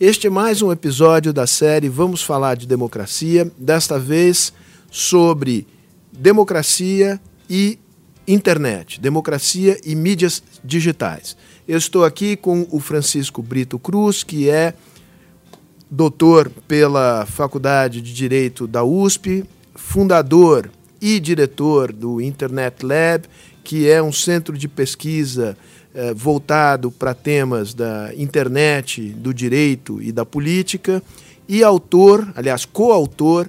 Este é mais um episódio da série Vamos Falar de Democracia, desta vez sobre democracia e internet, democracia e mídias digitais. Eu estou aqui com o Francisco Brito Cruz, que é doutor pela Faculdade de Direito da USP, fundador e diretor do Internet Lab, que é um centro de pesquisa eh, voltado para temas da internet, do direito e da política, e autor, aliás, coautor,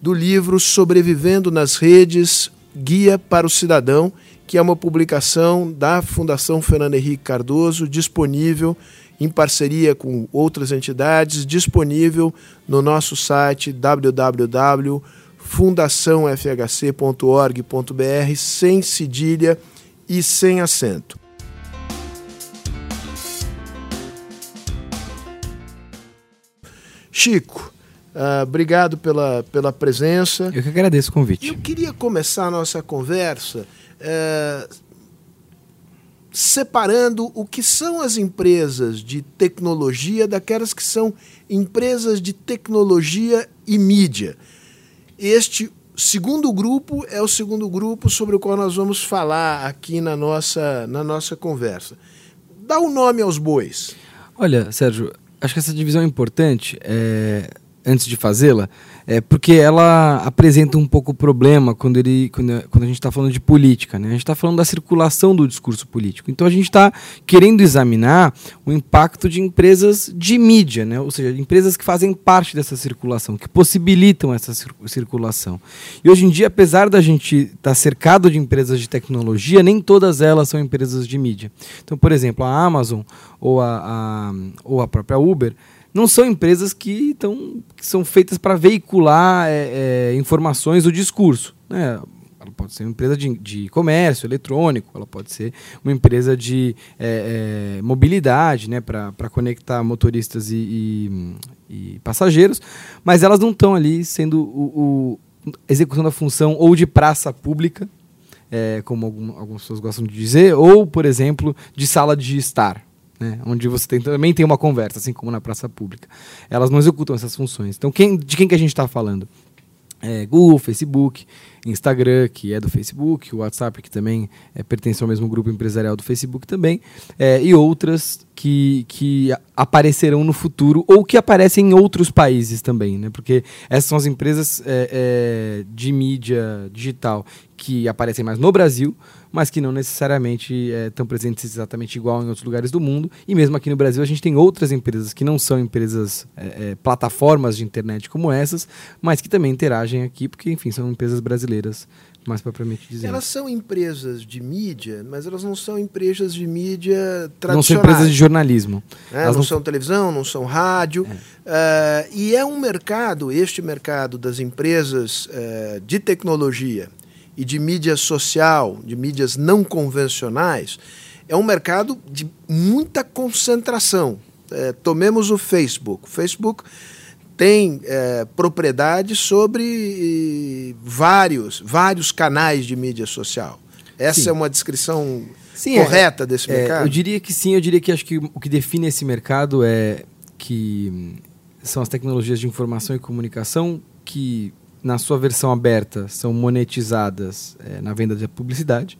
do livro Sobrevivendo nas Redes Guia para o Cidadão, que é uma publicação da Fundação Fernando Henrique Cardoso, disponível em parceria com outras entidades, disponível no nosso site www.fundaçãofhc.org.br, sem cedilha e sem acento. Chico, uh, obrigado pela, pela presença. Eu que agradeço o convite. Eu queria começar a nossa conversa uh, separando o que são as empresas de tecnologia daquelas que são empresas de tecnologia e mídia. Este segundo grupo é o segundo grupo sobre o qual nós vamos falar aqui na nossa, na nossa conversa. Dá o um nome aos bois. Olha, Sérgio, acho que essa divisão é importante. É, antes de fazê-la, é porque ela apresenta um pouco o problema quando, ele, quando, quando a gente está falando de política. Né? A gente está falando da circulação do discurso político. Então a gente está querendo examinar o impacto de empresas de mídia, né? ou seja, empresas que fazem parte dessa circulação, que possibilitam essa circulação. E hoje em dia, apesar da gente estar tá cercado de empresas de tecnologia, nem todas elas são empresas de mídia. Então, por exemplo, a Amazon ou a, a ou a própria Uber não são empresas que, tão, que são feitas para veicular é, é, informações do discurso. Né? Ela pode ser uma empresa de, de comércio eletrônico, ela pode ser uma empresa de é, é mobilidade, né, para conectar motoristas e, e, e, passageiros, mas elas não estão ali sendo o, o, executando a função ou de praça pública, é, como algum, algumas pessoas gostam de dizer, ou, por exemplo, de sala de estar né, onde você tem, também tem uma conversa, assim como na praça pública. Elas não executam essas funções. Então, quem, de quem que a gente está falando? É, Google, Facebook, Instagram, que é do Facebook, o WhatsApp, que também é, pertence ao mesmo grupo empresarial do Facebook também, é, e outras que, que aparecerão no futuro ou que aparecem em outros países também, né? porque essas são as empresas é, é de mídia digital que aparecem mais no Brasil, mas que não necessariamente estão é, presentes exatamente igual em outros lugares do mundo. E mesmo aqui no Brasil a gente tem outras empresas que não são empresas, é, é, plataformas de internet como essas, mas que também interagem aqui, porque enfim, são empresas brasileiras mais propriamente dizendo. Elas são empresas de mídia, mas elas não são empresas de mídia tradicionais. Não são empresas de jornalismo. É, elas não, não são televisão, não são rádio. Uh, e é um mercado, este mercado das empresas uh, de tecnologia, e de mídia social, de mídias não convencionais, é um mercado de muita concentração. É, tomemos o Facebook. O Facebook tem é, propriedade sobre vários, vários canais de mídia social. Essa sim. é uma descrição sim, é, correta é, desse mercado? eu diria que sim, eu diria que acho que o que define esse mercado é que são as tecnologias de informação e comunicação que na sua versão aberta, são monetizadas é, na venda de publicidade.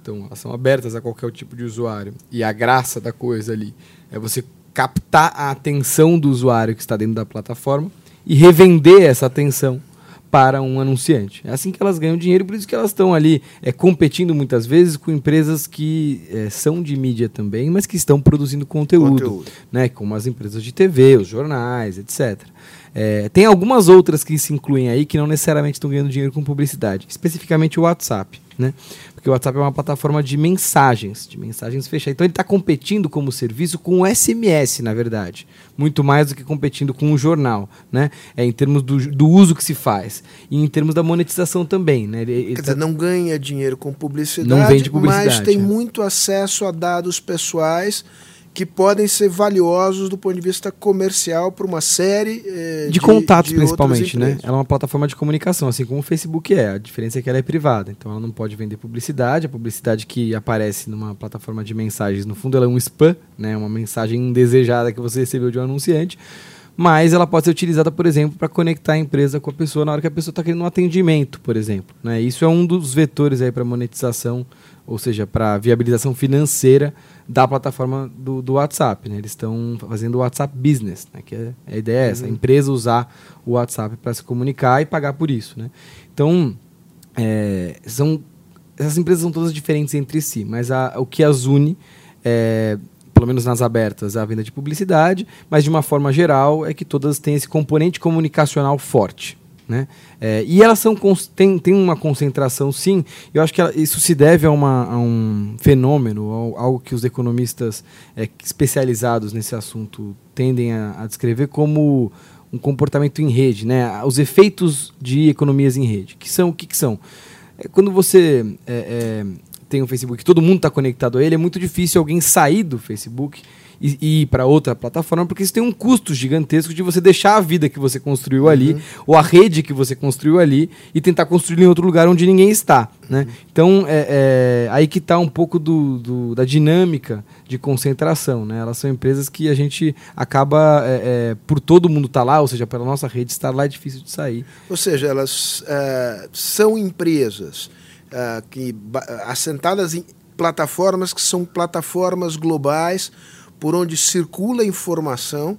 Então, elas são abertas a qualquer tipo de usuário. E a graça da coisa ali é você captar a atenção do usuário que está dentro da plataforma e revender essa atenção para um anunciante. É assim que elas ganham dinheiro, por isso que elas estão ali é, competindo muitas vezes com empresas que é, são de mídia também, mas que estão produzindo conteúdo, conteúdo, Né, como as empresas de TV, os jornais, etc. É, tem algumas outras que se incluem aí que não necessariamente estão ganhando dinheiro com publicidade, especificamente o WhatsApp, né? Porque o WhatsApp é uma plataforma de mensagens, de mensagens fechadas. Então ele está competindo como serviço com o SMS, na verdade, muito mais do que competindo com o jornal, né? É em termos do, do uso que se faz e em termos da monetização também, né? Ele, ele Quer tá... dizer, não ganha dinheiro com publicidade, não vende publicidade, mas tem é. muito acesso a dados pessoais que podem ser valiosos do ponto de vista comercial para uma série eh, de, de contatos, de principalmente, né? Ela é uma plataforma de comunicação, assim como o Facebook é. A diferença é que ela é privada, então ela não pode vender publicidade. A publicidade que aparece numa plataforma de mensagens, no fundo, ela é um spam, né? Uma mensagem indesejada que você recebeu de um anunciante. Mas ela pode ser utilizada, por exemplo, para conectar a empresa com a pessoa na hora que a pessoa está querendo um atendimento, por exemplo. Né? Isso é um dos vetores aí para monetização, ou seja, para viabilização financeira da plataforma do, do WhatsApp. Né? Eles estão fazendo o WhatsApp Business, né? que é, a ideia é essa, a empresa usar o WhatsApp para se comunicar e pagar por isso. Né? Então, é, são, essas empresas são todas diferentes entre si, mas a, o que as une, é, pelo menos nas abertas, a venda de publicidade, mas de uma forma geral é que todas têm esse componente comunicacional forte. Né? É, e elas são têm, têm uma concentração, sim. Eu acho que ela, isso se deve a, uma, a um fenômeno, a algo que os economistas é, especializados nesse assunto tendem a, a, descrever como um comportamento em rede, né? Os efeitos de economias em rede, que são o que, que são? É, quando você é, é, tem um Facebook, todo mundo está conectado a ele, é muito difícil alguém sair do Facebook e, e ir para outra plataforma, porque isso tem um custo gigantesco de você deixar a vida que você construiu uhum. ali, ou a rede que você construiu ali, e tentar construir em outro lugar onde ninguém está. Né? Uhum. Então, é, é, aí que está um pouco do, do, da dinâmica de concentração. Né? Elas são empresas que a gente acaba, é, é por todo mundo estar tá lá, ou seja, pela nossa rede estar lá, é difícil de sair. Ou seja, elas é, são empresas é, que assentadas em plataformas que são plataformas globais por onde circula informação,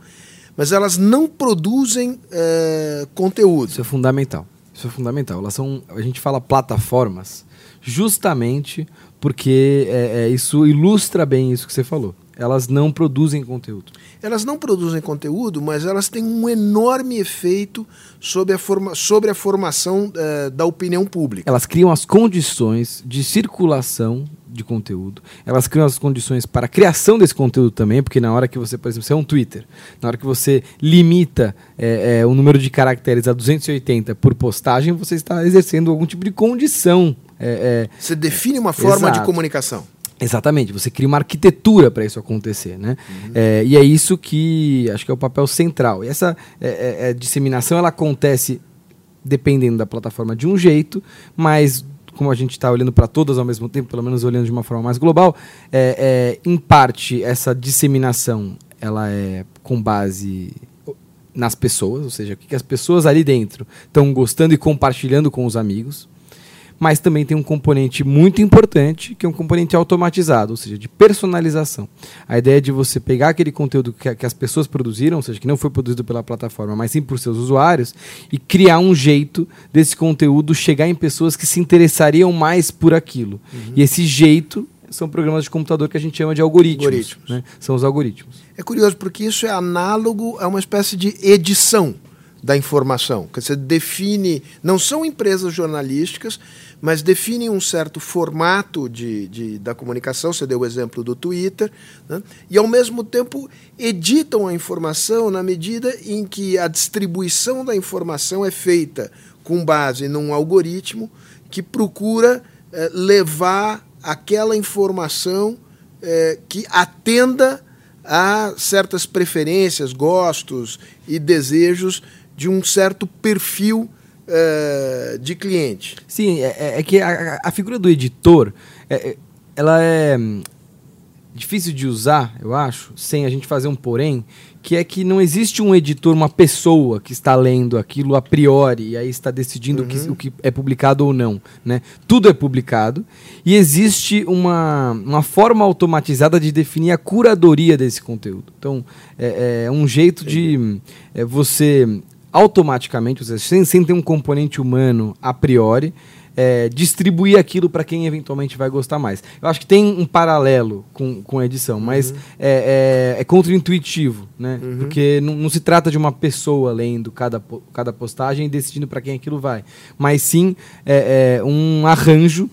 mas elas não produzem é, conteúdo. Isso é fundamental. Isso é fundamental. Elas são, a gente fala plataformas justamente porque é, é, isso ilustra bem isso que você falou. Elas não produzem conteúdo. Elas não produzem conteúdo, mas elas têm um enorme efeito sobre a, forma, sobre a formação é, da opinião pública. Elas criam as condições de circulação de conteúdo. Elas criam as condições para a criação desse conteúdo também, porque na hora que você, por exemplo, você é um Twitter, na hora que você limita é, é, o número de caracteres a 280 por postagem, você está exercendo algum tipo de condição. É você define uma forma Exato. de comunicação. Exatamente, você cria uma arquitetura para isso acontecer, né? Uhum. É, e é isso que acho que é o papel central. E essa é, disseminação ela acontece dependendo da plataforma de um jeito, mas como a gente está olhando para todas ao mesmo tempo, pelo menos olhando de uma forma mais global, é, é, em parte essa disseminação ela é com base nas pessoas, ou seja, o que as pessoas ali dentro estão gostando e compartilhando com os amigos mas também tem um componente muito importante, que é um componente automatizado, ou seja, de personalização. A ideia é de você pegar aquele conteúdo que, que as pessoas produziram, ou seja, que não foi produzido pela plataforma, mas sim por seus usuários, e criar um jeito desse conteúdo chegar em pessoas que se interessariam mais por aquilo. Uhum. E esse jeito são programas de computador que a gente chama de algoritmos. algoritmos. Né? São os algoritmos. É curioso, porque isso é análogo a uma espécie de edição da informação. Que você define, não são empresas jornalísticas, mas definem um certo formato de, de, da comunicação, você deu o exemplo do Twitter, né? e ao mesmo tempo editam a informação na medida em que a distribuição da informação é feita com base num algoritmo que procura eh, levar aquela informação eh, que atenda a certas preferências, gostos e desejos de um certo perfil uh, de cliente. Sim, é, é, é que a, a, figura do editor, é, é, ela é hum, difícil de usar, eu acho, sem a gente fazer um porém, que é que não existe um editor, uma pessoa que está lendo aquilo a priori e aí está decidindo uhum. o, que, o que é publicado ou não. Né? Tudo é publicado e existe uma, uma forma automatizada de definir a curadoria desse conteúdo. Então, é, é um jeito de é, você automaticamente, ou seja, sem, sem ter um componente humano a priori, é, distribuir aquilo para quem eventualmente vai gostar mais. Eu acho que tem um paralelo com, com a edição, mas uhum. é, é, é contra-intuitivo, né? Uhum. Porque não, não, se trata de uma pessoa lendo cada, cada postagem e decidindo para quem aquilo vai, mas sim é, é, um arranjo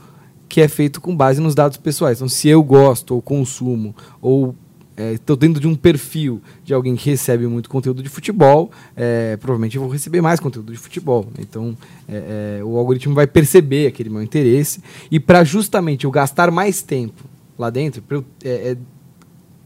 que é feito com base nos dados pessoais. Então, se eu gosto ou consumo ou estou é, dentro de um perfil de alguém que recebe muito conteúdo de futebol, é, provavelmente eu vou receber mais conteúdo de futebol. Então, é, é o algoritmo vai perceber aquele meu interesse e para justamente eu gastar mais tempo lá dentro, para é,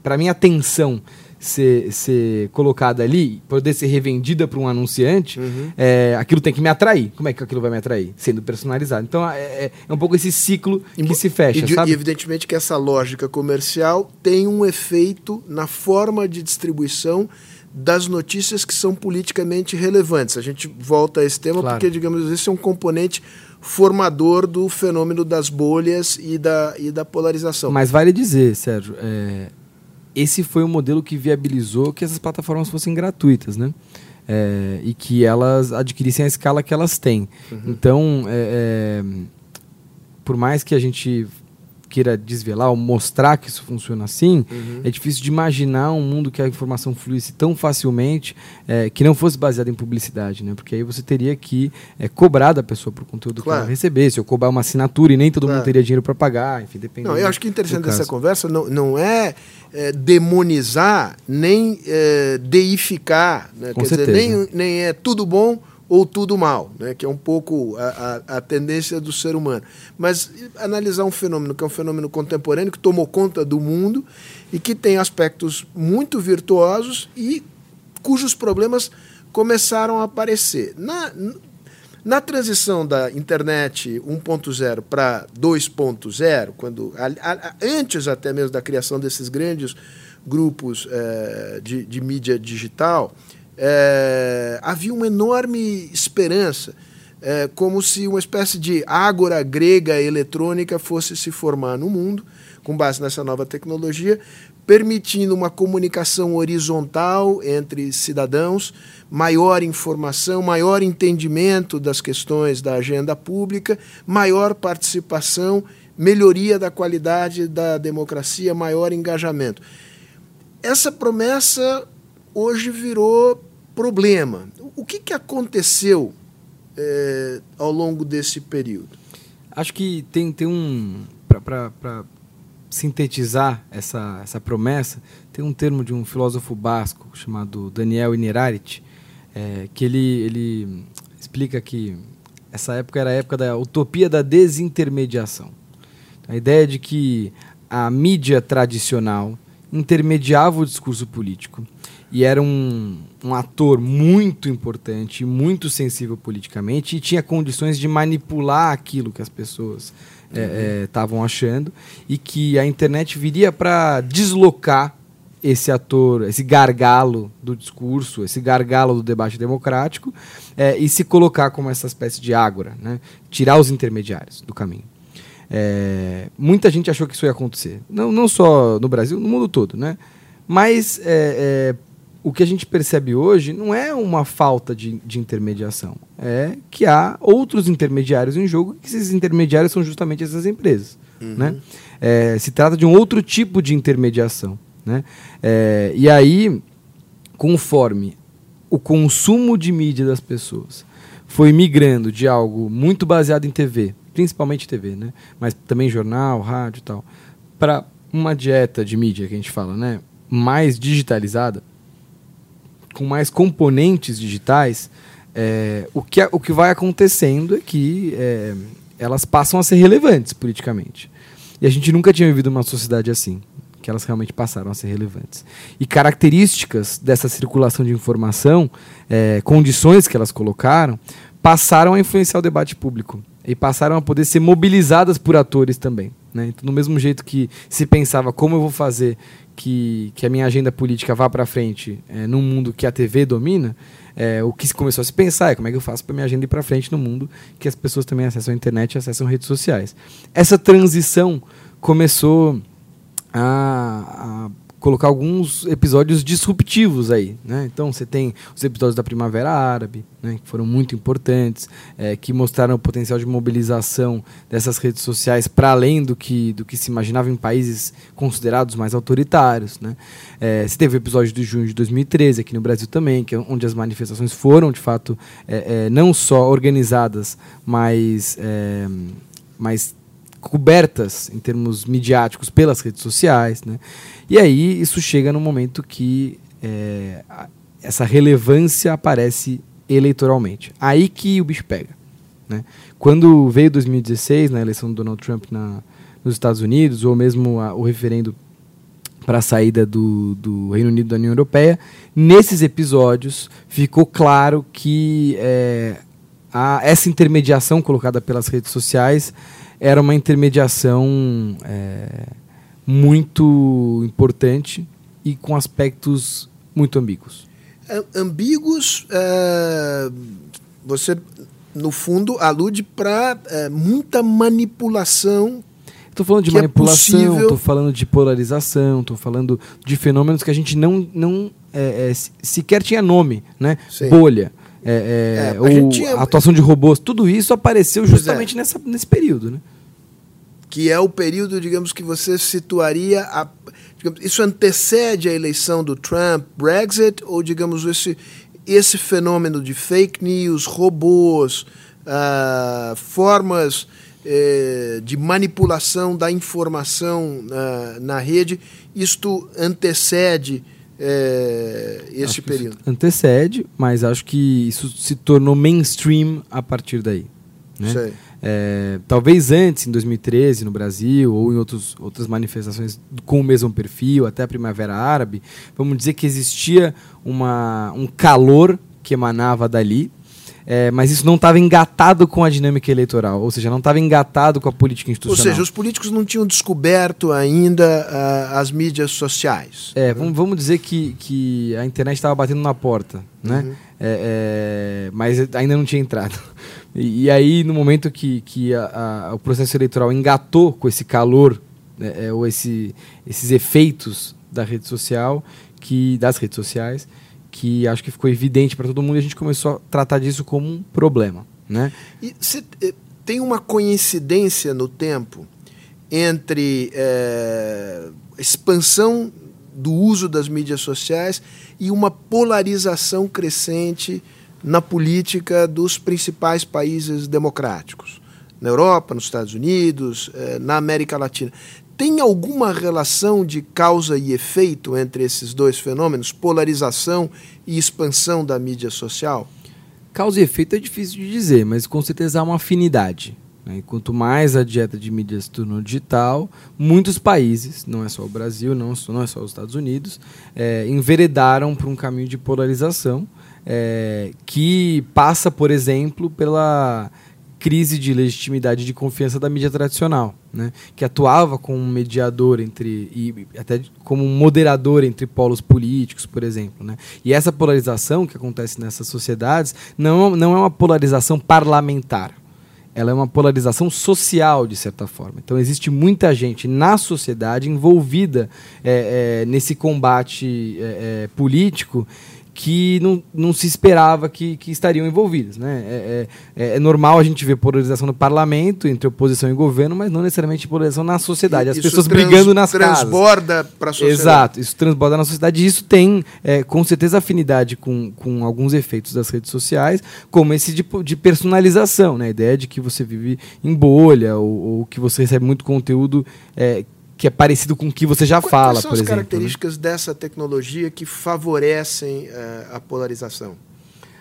para minha atenção ser, ser colocada ali, poder ser revendida para um anunciante, uhum. é, aquilo tem que me atrair. Como é que aquilo vai me atrair? Sendo personalizado. Então é, é, é um pouco esse ciclo e, que se fecha, e, sabe? E evidentemente que essa lógica comercial tem um efeito na forma de distribuição das notícias que são politicamente relevantes. A gente volta a esse tema claro. porque, digamos, esse é um componente formador do fenômeno das bolhas e da, e da polarização. Mas vale dizer, Sérgio, é, esse foi o modelo que viabilizou que essas plataformas fossem gratuitas, né? É, e que elas adquirissem a escala que elas têm. Uhum. Então, é, é por mais que a gente queira desvelar ou mostrar que isso funciona assim, uhum. é difícil de imaginar um mundo que a informação fluísse tão facilmente é, que não fosse baseado em publicidade, né? Porque aí você teria que é, cobrar da pessoa por conteúdo claro. que ela recebesse, ou cobrar uma assinatura e nem todo claro. mundo teria dinheiro para pagar, enfim, depende. Não, eu acho que interessante dessa conversa não, não é, é demonizar nem é, deificar, né? Com Quer certeza. dizer, nem, nem é tudo bom ou tudo mal, né? que é um pouco a, a, a, tendência do ser humano. Mas analisar um fenômeno que é um fenômeno contemporâneo, que tomou conta do mundo e que tem aspectos muito virtuosos e cujos problemas começaram a aparecer. Na, na transição da internet 1.0 para 2.0, quando a, antes até mesmo da criação desses grandes grupos é, de, de mídia digital, é, havia uma enorme esperança, é, como se uma espécie de ágora grega eletrônica fosse se formar no mundo, com base nessa nova tecnologia, permitindo uma comunicação horizontal entre cidadãos, maior informação, maior entendimento das questões da agenda pública, maior participação, melhoria da qualidade da democracia, maior engajamento. Essa promessa hoje virou problema. O que, que aconteceu é, ao longo desse período? Acho que tem, tem um. Para sintetizar essa, essa promessa, tem um termo de um filósofo basco chamado Daniel Inerarit, é, que ele, ele explica que essa época era a época da utopia da desintermediação. A ideia de que a mídia tradicional intermediava o discurso político e era um, um ator muito importante, muito sensível politicamente e tinha condições de manipular aquilo que as pessoas estavam uhum. é, é, achando e que a internet viria para deslocar esse ator, esse gargalo do discurso, esse gargalo do debate democrático é, e se colocar como essa espécie de ágora, né? tirar os intermediários do caminho. É, muita gente achou que isso ia acontecer, não, não só no Brasil, no mundo todo, né? Mas é, é o que a gente percebe hoje não é uma falta de, de intermediação, é que há outros intermediários em jogo e que esses intermediários são justamente essas empresas. Uhum. Né? É, se trata de um outro tipo de intermediação. Né? É, e aí, conforme o consumo de mídia das pessoas foi migrando de algo muito baseado em TV, principalmente TV, né? mas também jornal, rádio e tal, para uma dieta de mídia que a gente fala, né? mais digitalizada, com mais componentes digitais, é, o, que, o que vai acontecendo é que é, elas passam a ser relevantes politicamente. E a gente nunca tinha vivido uma sociedade assim, que elas realmente passaram a ser relevantes. E características dessa circulação de informação, é, condições que elas colocaram, passaram a influenciar o debate público e passaram a poder ser mobilizadas por atores também. Né? Então, do mesmo jeito que se pensava como eu vou fazer que, que a minha agenda política vá para frente é, num mundo que a TV domina, é, o que se começou a se pensar é como é que eu faço para minha agenda ir para frente no mundo que as pessoas também acessam a internet e acessam redes sociais. Essa transição começou a, a colocar alguns episódios disruptivos aí, né? Então você tem os episódios da Primavera Árabe, né, que foram muito importantes, é, que mostraram o potencial de mobilização dessas redes sociais para além do que, do que se imaginava em países considerados mais autoritários, né? É, você teve o episódio de junho de 2013 aqui no Brasil também, que é onde as manifestações foram de fato é, é não só organizadas, mas é, mas cobertas em termos midiáticos pelas redes sociais, né? E aí isso chega no momento que é, essa relevância aparece eleitoralmente. Aí que o bicho pega. Né? Quando veio 2016, na eleição do Donald Trump na, nos Estados Unidos, ou mesmo a, o referendo para a saída do, do Reino Unido da União Europeia. Nesses episódios ficou claro que é, a, essa intermediação colocada pelas redes sociais era uma intermediação é, muito importante e com aspectos muito ambíguos. Ambíguos, é, você no fundo alude para é, muita manipulação Estou falando de é manipulação, estou é falando de polarização, estou falando de fenômenos que a gente não, não é, é, sequer tinha nome, né? Sim. Bolha. É, é, ou tinha... atuação de robôs, tudo isso apareceu justamente nessa, nesse período, né? Que é o período, digamos, que você situaria. A, isso antecede a eleição do Trump, Brexit, ou, digamos, esse, esse fenômeno de fake news, robôs, uh, formas eh, de manipulação da informação uh, na rede, isto antecede eh, este período? Antecede, mas acho que isso se tornou mainstream a partir daí. Né? É, talvez antes, em 2013, no Brasil, ou em outros, outras manifestações com o mesmo perfil, até a Primavera Árabe, vamos dizer que existia uma, um calor que emanava dali, é, mas isso não estava engatado com a dinâmica eleitoral, ou seja, não estava engatado com a política institucional. Ou seja, os políticos não tinham descoberto ainda uh, as mídias sociais. É, vamos, vamos dizer que, que a internet estava batendo na porta, né? Uhum. É, é, mas ainda não tinha entrado. E, e aí, no momento que, que a, a, o processo eleitoral engatou com esse calor, né, é, ou esse, esses efeitos da rede social, que das redes sociais, que acho que ficou evidente para todo mundo e a gente começou a tratar disso como um problema. Né? E cê, eh, tem uma coincidência no tempo entre é, expansão do uso das mídias sociais e uma polarização crescente na política dos principais países democráticos, na Europa, nos Estados Unidos, eh, na América Latina. Tem alguma relação de causa e efeito entre esses dois fenômenos, polarização e expansão da mídia social? Causa e efeito é difícil de dizer, mas com certeza há uma afinidade. Né? Quanto mais a dieta de mídia se tornou digital, muitos países, não é só o Brasil, não, não é só os Estados Unidos, é, enveredaram para um caminho de polarização é, que passa, por exemplo, pela crise de legitimidade de confiança da mídia tradicional, né? que atuava como um mediador entre e até como um moderador entre polos políticos, por exemplo. Né? E essa polarização que acontece nessas sociedades não, não é uma polarização parlamentar. Ela é uma polarização social, de certa forma. Então, existe muita gente na sociedade envolvida é, é, nesse combate é, político que não, não se esperava que, que estariam envolvidas. Né? É, é, é, normal a gente ver polarização no parlamento entre oposição e governo, mas não necessariamente polarização na sociedade. As isso pessoas trans, brigando nas transborda para a sociedade. Exato, isso transborda na sociedade e isso tem é, com certeza afinidade com, com alguns efeitos das redes sociais, como esse de, de personalização, né? a ideia de que você vive em bolha ou, ou que você recebe muito conteúdo é, que é parecido com o que você já Quais fala, por exemplo. Quais são as características né? dessa tecnologia que favorecem uh, a polarização?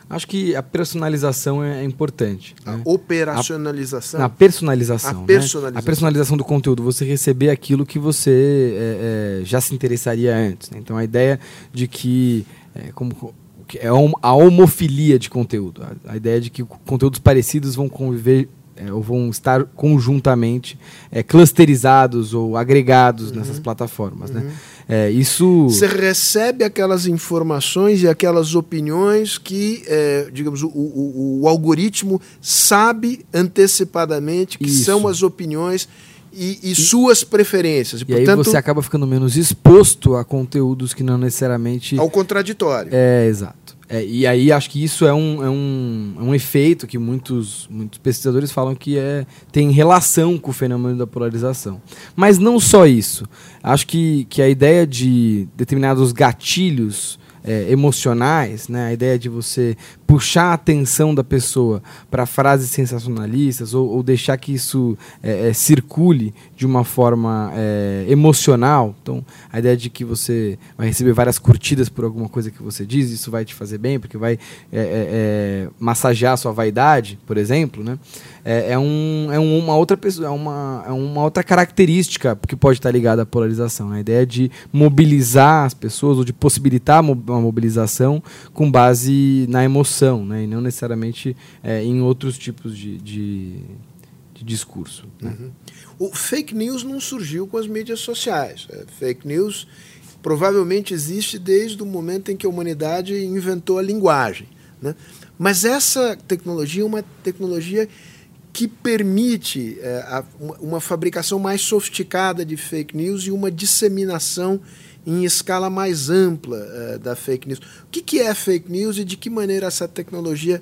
Acho que a personalização é, importante. A né? operacionalização? A, a personalização. A personalização. Né? a personalização. do conteúdo. Você receber aquilo que você é, é, já se interessaria antes. Né? Então, a ideia de que... É, como, é a homofilia de conteúdo. A, a ideia de que conteúdos parecidos vão conviver é, ou vão estar conjuntamente é, clusterizados ou agregados uhum. nessas plataformas. Né? Uhum. Né? É, isso. Você recebe aquelas informações e aquelas opiniões que, é, digamos, o, o, o, algoritmo sabe antecipadamente que isso. são as opiniões. E, e, suas preferências. E, e portanto, aí você acaba ficando menos exposto a conteúdos que não necessariamente. Ao contraditório. É, exato. É, e aí acho que isso é um, é um, é um efeito que muitos, muitos pesquisadores falam que é, tem relação com o fenômeno da polarização. Mas não só isso. Acho que, que a ideia de determinados gatilhos é, emocionais, né, a ideia de você puxar a atenção da pessoa para frases sensacionalistas ou, ou, deixar que isso é, é, circule de uma forma é, emocional. Então, a ideia de que você vai receber várias curtidas por alguma coisa que você diz, isso vai te fazer bem, porque vai é, é, é, massagear a sua vaidade, por exemplo, né? É, um, é uma outra pessoa, é uma, é uma outra característica que pode estar ligada à polarização. Né? A ideia de mobilizar as pessoas ou de possibilitar uma mobilização com base na emoção, né? e não necessariamente é, em outros tipos de, de, de discurso. Né? Uhum. O fake news não surgiu com as mídias sociais. É, fake news provavelmente existe desde o momento em que a humanidade inventou a linguagem. Né? Mas essa tecnologia é uma tecnologia que permite é, a, uma fabricação mais sofisticada de fake news e uma disseminação em escala mais ampla uh, da fake news. O que, que, é fake news e de que maneira essa tecnologia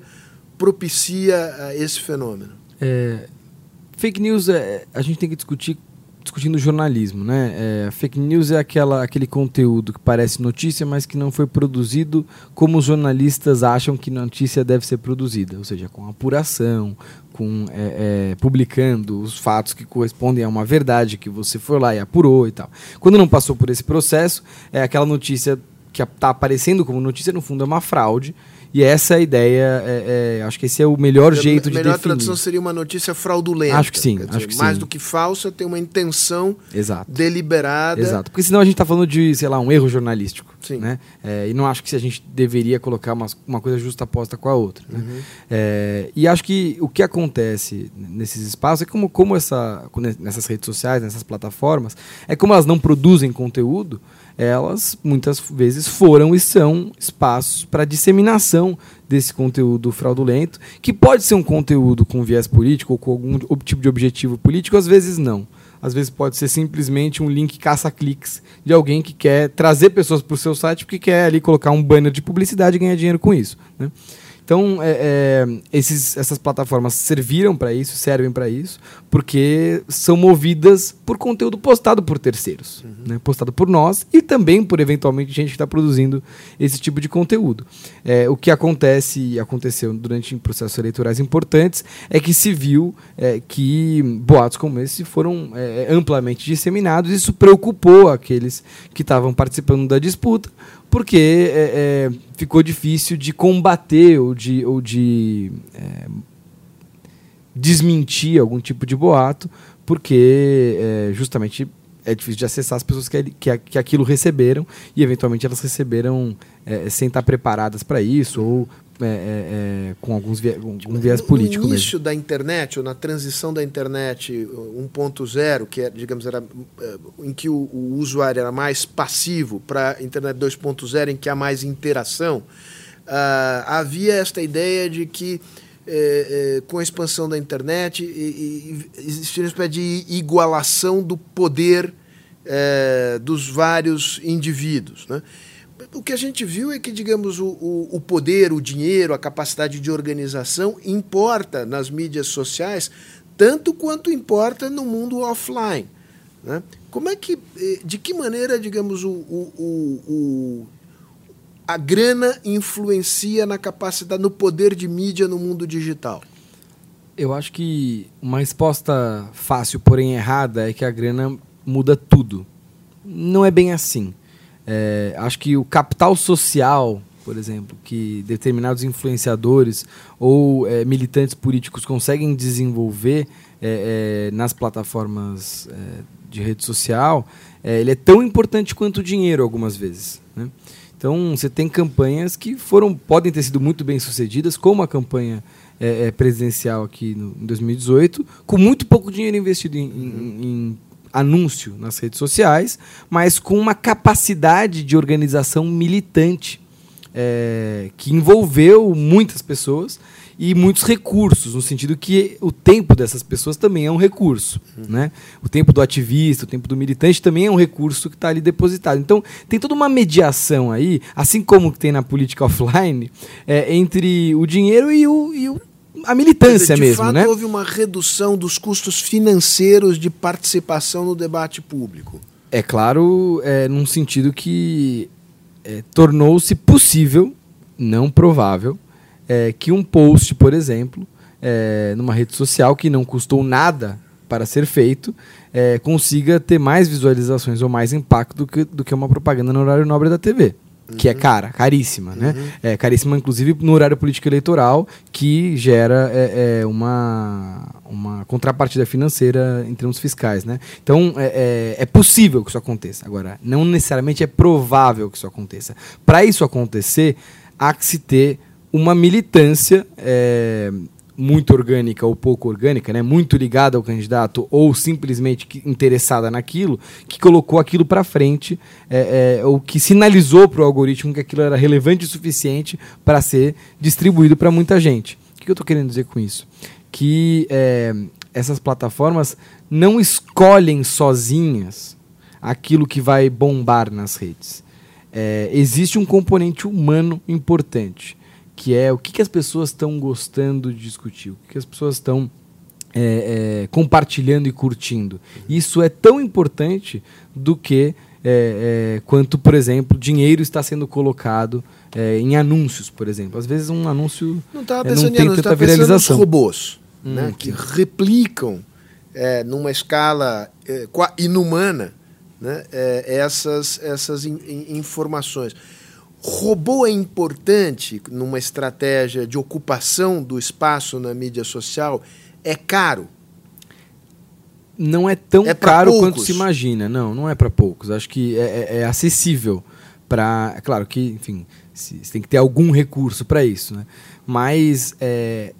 propicia uh, esse fenômeno? É, fake news, é, a gente tem que discutir discutindo jornalismo, né? É, fake news é aquela, aquele conteúdo que parece notícia, mas que não foi produzido como os jornalistas acham que notícia deve ser produzida, ou seja, com apuração, com é, é, publicando os fatos que correspondem a uma verdade que você foi lá e apurou e tal. Quando não passou por esse processo, é aquela notícia que está aparecendo como notícia, no fundo é uma fraude e essa é a ideia, é, é, acho que esse é o melhor jeito de definir. A melhor tradução seria uma notícia fraudulenta. Acho que sim, acho que mais sim. do que falsa, tem uma intenção Exato. deliberada. Exato, porque senão a gente está falando de, sei lá, um erro jornalístico. Sim. Né? É, e não acho que a gente deveria colocar uma, uma coisa justa-posta com a outra. Né? Uhum. É, e acho que o que acontece nesses espaços é como, como essa, nessas redes sociais, nessas plataformas, é como elas não produzem conteúdo, elas muitas vezes foram e são espaços para disseminação desse conteúdo fraudulento, que pode ser um conteúdo com viés político ou com algum tipo de objetivo político, às vezes não. Às vezes pode ser simplesmente um link caça-cliques de alguém que quer trazer pessoas para o seu site porque quer ali colocar um banner de publicidade e ganhar dinheiro com isso. Né? Então, é, é, esses, essas plataformas serviram para isso, servem para isso, porque são movidas por conteúdo postado por terceiros, uhum. né? postado por nós e também por eventualmente gente que está produzindo esse tipo de conteúdo. É, o que acontece e aconteceu durante processos eleitorais importantes é que se viu é, que boatos como esse foram é, amplamente disseminados. Isso preocupou aqueles que estavam participando da disputa, porque é, ficou difícil de combater ou de, ou de é, desmentir algum tipo de boato, porque é, justamente é difícil de acessar as pessoas que, que, que aquilo receberam e eventualmente elas receberam é, sem estar preparadas para isso ou é, é, é, com alguns viés, um viés político. No início mesmo. da internet, ou na transição da internet 1.0, que é, digamos, era é, em que o, o usuário era mais passivo, para a internet 2.0, em que há mais interação, uh, havia esta ideia de que é, é, com a expansão da internet e, e, existia uma espécie de igualação do poder é, dos vários indivíduos. Né? O que a gente viu é que, digamos, o, o, o, poder, o dinheiro, a capacidade de organização importa nas mídias sociais tanto quanto importa no mundo offline. Né? Como é que, eh, de que maneira, digamos, o, o, a grana influencia na capacidade, no poder de mídia no mundo digital? Eu acho que uma resposta fácil, porém errada, é que a grana muda tudo. Não é bem assim. É, acho que o capital social, por exemplo, que determinados influenciadores ou é, militantes políticos conseguem desenvolver é, é nas plataformas é, de rede social, é, ele é tão importante quanto o dinheiro algumas vezes. Né? Então, você tem campanhas que foram podem ter sido muito bem sucedidas, como a campanha presidencial aqui no, em 2018, com muito pouco dinheiro investido em, em, em anúncio nas redes sociais, mas com uma capacidade de organização militante é, que envolveu muitas pessoas e muitos recursos, no sentido que o tempo dessas pessoas também é um recurso. Uhum. Né? O tempo do ativista, o tempo do militante também é um recurso que está ali depositado. Então, tem toda uma mediação aí, assim como tem na política offline, é, entre o dinheiro e o, e o a militância de mesmo, fato, né? houve uma redução dos custos financeiros de participação no debate público. É claro, é, num sentido que é, tornou-se possível, não provável, é, que um post, por exemplo, é, numa rede social que não custou nada para ser feito, é, consiga ter mais visualizações ou mais impacto do que, do que uma propaganda no horário nobre da TV. Uhum. Que é cara, caríssima, né? uhum. né? É caríssima, inclusive, no horário político eleitoral, que gera é, é, uma, uma contrapartida financeira em termos fiscais, né? Então, é, é, é possível que isso aconteça. Agora, não necessariamente é provável que isso aconteça. Para isso acontecer, há que se ter uma militância é, muito orgânica ou pouco orgânica, né, muito ligada ao candidato ou simplesmente interessada naquilo, que colocou aquilo para frente, é, é, ou que sinalizou para o algoritmo que aquilo era relevante o suficiente para ser distribuído para muita gente. O que eu estou querendo dizer com isso? Que é, essas plataformas não escolhem sozinhas aquilo que vai bombar nas redes. É, existe um componente humano importante que é o que, que as pessoas estão gostando de discutir, o que, que as pessoas estão é, é, compartilhando e curtindo. Isso é tão importante do que é, é quanto, por exemplo, dinheiro está sendo colocado é, em anúncios, por exemplo. Às vezes um anúncio não, tava é, pensando não tem anúncio, tanta viralização. Nos robôs hum, né, que replicam numa escala inumana né, essas, essas in, in, informações. Robô é importante numa estratégia de ocupação do espaço na mídia social? É caro? Não é tão é caro poucos. quanto se imagina. Não, não é para poucos. Acho que é, é, é acessível para. É claro que, enfim, você tem que ter algum recurso para isso, né? Mas é,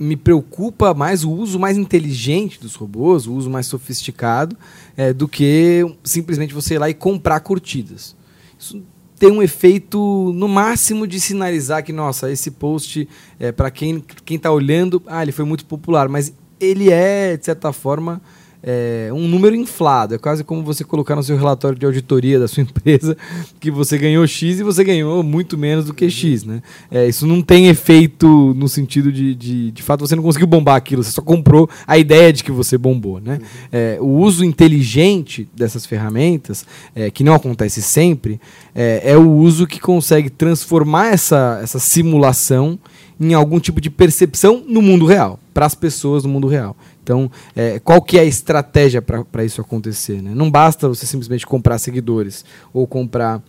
me preocupa mais o uso mais inteligente dos robôs, o uso mais sofisticado, é, do que simplesmente você ir lá e comprar curtidas. Isso tem um efeito no máximo de sinalizar que, nossa, esse post, é, para quem está olhando, ah, ele foi muito popular, mas ele é, de certa forma, é, um número inflado. É quase como você colocar no seu relatório de auditoria da sua empresa que você ganhou X e você ganhou muito menos do que X. Né? É, isso não tem efeito no sentido de, de, de fato, você não conseguiu bombar aquilo, você só comprou a ideia de que você bombou. Né? É, o uso inteligente dessas ferramentas, é, que não acontece sempre, é, é o uso que consegue transformar essa, essa simulação em algum tipo de percepção no mundo real, para as pessoas no mundo real. Então, é, qual que é a estratégia para isso acontecer? Né? Não basta você simplesmente comprar seguidores ou comprar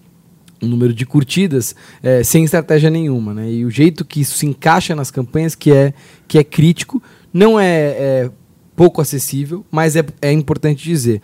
um número de curtidas é, sem estratégia nenhuma. Né? E o jeito que isso se encaixa nas campanhas que é, que é crítico, não é, é pouco acessível, mas é, é importante dizer.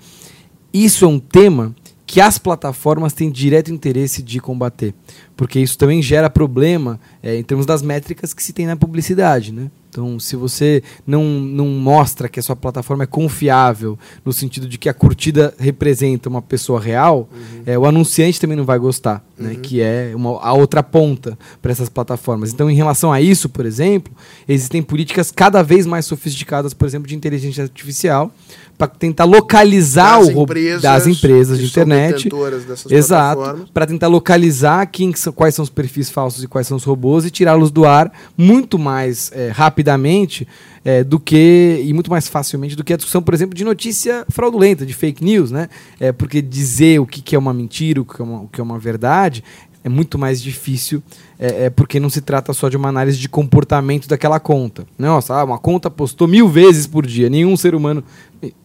Isso é um tema que as plataformas têm direto interesse de combater, porque isso também gera problema é, em termos das métricas que se tem na publicidade, né? Então, se você não, não mostra que a sua plataforma é confiável, no sentido de que a curtida representa uma pessoa real, uhum. é, o anunciante também não vai gostar, né? uhum. né? que é uma, a outra ponta para essas plataformas. Então, em relação a isso, por exemplo, existem políticas cada vez mais sofisticadas, por exemplo, de inteligência artificial, para tentar localizar das o empresas, das empresas de internet. Exato. Para tentar localizar quem são, quais são os perfis falsos e quais são os robôs e tirá-los do ar muito mais é, rapidamente é, do que e muito mais facilmente do que a discussão, por exemplo, de notícia fraudulenta, de fake news, né? É, porque dizer o que, que é uma mentira, o que é uma, o que é uma verdade, é muito mais difícil, é, é, porque não se trata só de uma análise de comportamento daquela conta. Nossa, ah, uma conta postou mil vezes por dia, nenhum ser humano.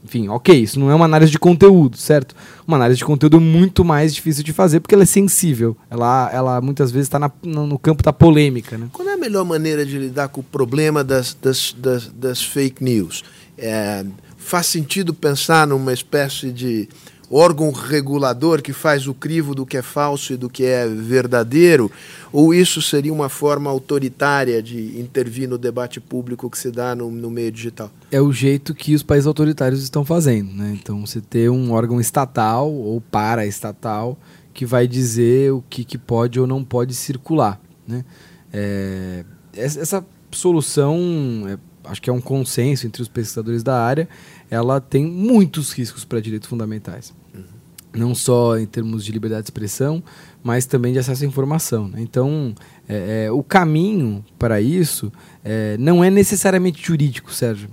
Enfim, ok, isso não é uma análise de conteúdo, certo? Uma análise de conteúdo muito mais difícil de fazer porque ela é sensível. Ela, ela muitas vezes está no campo da polêmica. Né? Qual é a melhor maneira de lidar com o problema das, das, das, das fake news? É, faz sentido pensar numa espécie de órgão regulador que faz o crivo do que é falso e do que é verdadeiro? Ou isso seria uma forma autoritária de intervir no debate público que se dá no, no meio digital? É o jeito que os países autoritários estão fazendo. Né? Então, você ter um órgão estatal ou paraestatal que vai dizer o que, que pode ou não pode circular. Né? É, essa solução, é, acho que é um consenso entre os pesquisadores da área, ela tem muitos riscos para direitos fundamentais. Não só em termos de liberdade de expressão, mas também de acesso à informação. Né? Então, é, é, o caminho para isso é, não é necessariamente jurídico, Sérgio.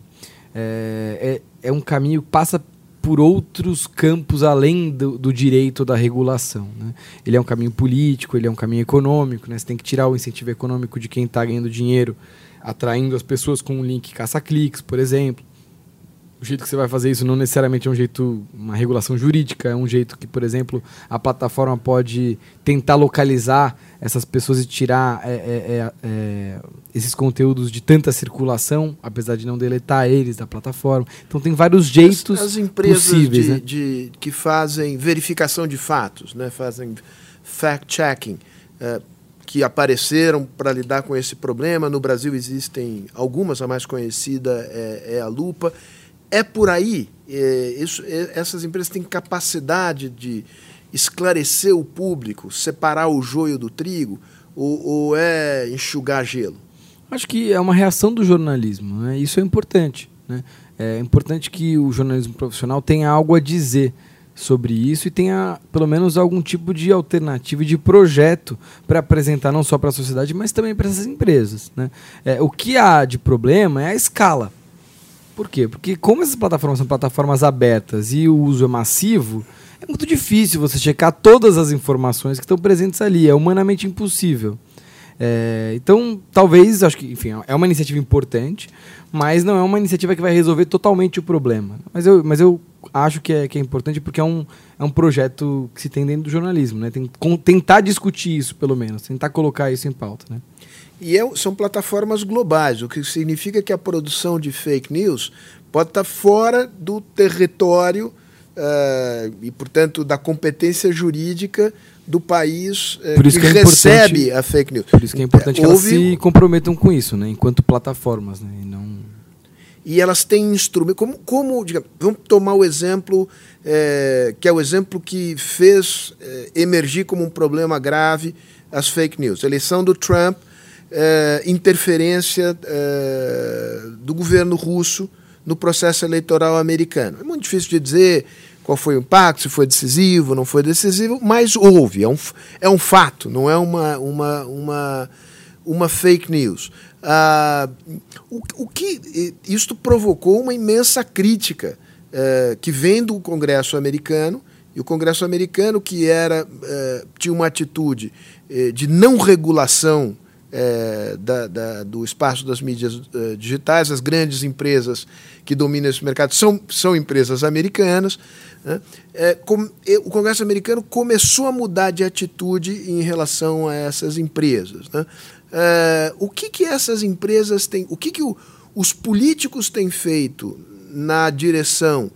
É, é, é, um caminho que passa por outros campos além do, do direito da regulação. Né? Ele é um caminho político, ele é um caminho econômico, né? você tem que tirar o incentivo econômico de quem está ganhando dinheiro, atraindo as pessoas com um link caça-cliques, por exemplo o jeito que você vai fazer isso não necessariamente é um jeito, uma regulação jurídica, é um jeito que, por exemplo, a plataforma pode tentar localizar essas pessoas e tirar é, é, é, é, esses conteúdos de tanta circulação, apesar de não deletar eles da plataforma. Então tem vários jeitos as, as empresas possíveis, de, né? de, que fazem verificação de fatos, né? fazem fact-checking, é, que apareceram para lidar com esse problema. No Brasil existem algumas, a mais conhecida é, é a Lupa é por aí. É, isso, é, essas empresas têm capacidade de esclarecer o público, separar o joio do trigo, ou, ou é enxugar gelo? Acho que é uma reação do jornalismo. Né? Isso é importante. Né? É importante que o jornalismo profissional tenha algo a dizer sobre isso e tenha pelo menos algum tipo de alternativa de projeto para apresentar não só para a sociedade, mas também para essas empresas. Né? É, o que há de problema é a escala. Por quê? Porque como essas plataformas são plataformas abertas e o uso é massivo, é muito difícil você checar todas as informações que estão presentes ali. É humanamente impossível. É, então, talvez, acho que, enfim, é uma iniciativa importante, mas não é uma iniciativa que vai resolver totalmente o problema. Mas eu, mas eu acho que é, que é importante porque é um, é um projeto que se tem dentro do jornalismo, né? Tem, com, tentar discutir isso, pelo menos, tentar colocar isso em pauta, né? E é, são plataformas globais, o que significa que a produção de fake news pode estar fora do território uh, e, portanto, da competência jurídica do país uh, que, que é recebe a fake news. Por isso que é importante é, que houve... elas se comprometam com isso, né, enquanto plataformas, né, e não e elas têm instrumentos. Como, como digamos, vamos tomar o exemplo, é, que é o exemplo que fez é, emergir como um problema grave as fake news. A eleição do Trump é, interferência é, do governo russo no processo eleitoral americano. É muito difícil de dizer qual foi o impacto, se foi decisivo, não foi decisivo, mas houve, é um, é um fato, não é uma, uma, uma, uma fake news. Ah, o, o que isto provocou uma imensa crítica é, que vem do Congresso americano, e o Congresso americano, que era, tinha uma atitude de não regulação é, da, da, do espaço das mídias uh, digitais, as grandes empresas que dominam esse mercado são, são empresas americanas. Né? É, com, o Congresso americano começou a mudar de atitude em relação a essas empresas. Né? É, o que, que essas empresas têm, o que, que o, os políticos têm feito na direção,